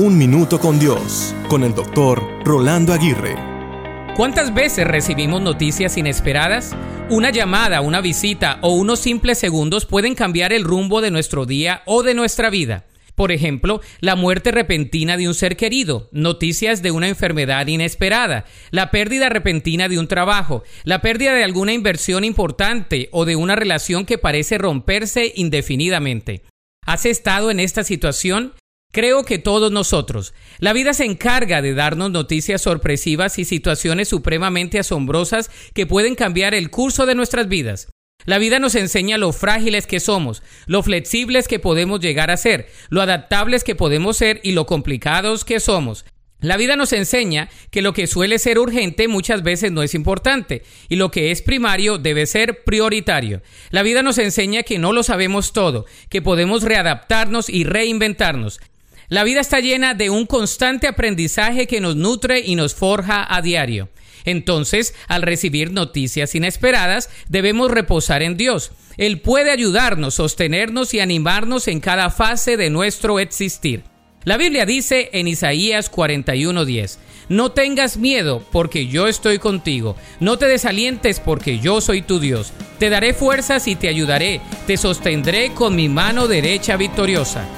Un Minuto con Dios, con el doctor Rolando Aguirre. ¿Cuántas veces recibimos noticias inesperadas? Una llamada, una visita o unos simples segundos pueden cambiar el rumbo de nuestro día o de nuestra vida. Por ejemplo, la muerte repentina de un ser querido, noticias de una enfermedad inesperada, la pérdida repentina de un trabajo, la pérdida de alguna inversión importante o de una relación que parece romperse indefinidamente. ¿Has estado en esta situación? Creo que todos nosotros. La vida se encarga de darnos noticias sorpresivas y situaciones supremamente asombrosas que pueden cambiar el curso de nuestras vidas. La vida nos enseña lo frágiles que somos, lo flexibles que podemos llegar a ser, lo adaptables que podemos ser y lo complicados que somos. La vida nos enseña que lo que suele ser urgente muchas veces no es importante y lo que es primario debe ser prioritario. La vida nos enseña que no lo sabemos todo, que podemos readaptarnos y reinventarnos. La vida está llena de un constante aprendizaje que nos nutre y nos forja a diario. Entonces, al recibir noticias inesperadas, debemos reposar en Dios. Él puede ayudarnos, sostenernos y animarnos en cada fase de nuestro existir. La Biblia dice en Isaías 41:10, No tengas miedo porque yo estoy contigo, no te desalientes porque yo soy tu Dios, te daré fuerzas y te ayudaré, te sostendré con mi mano derecha victoriosa.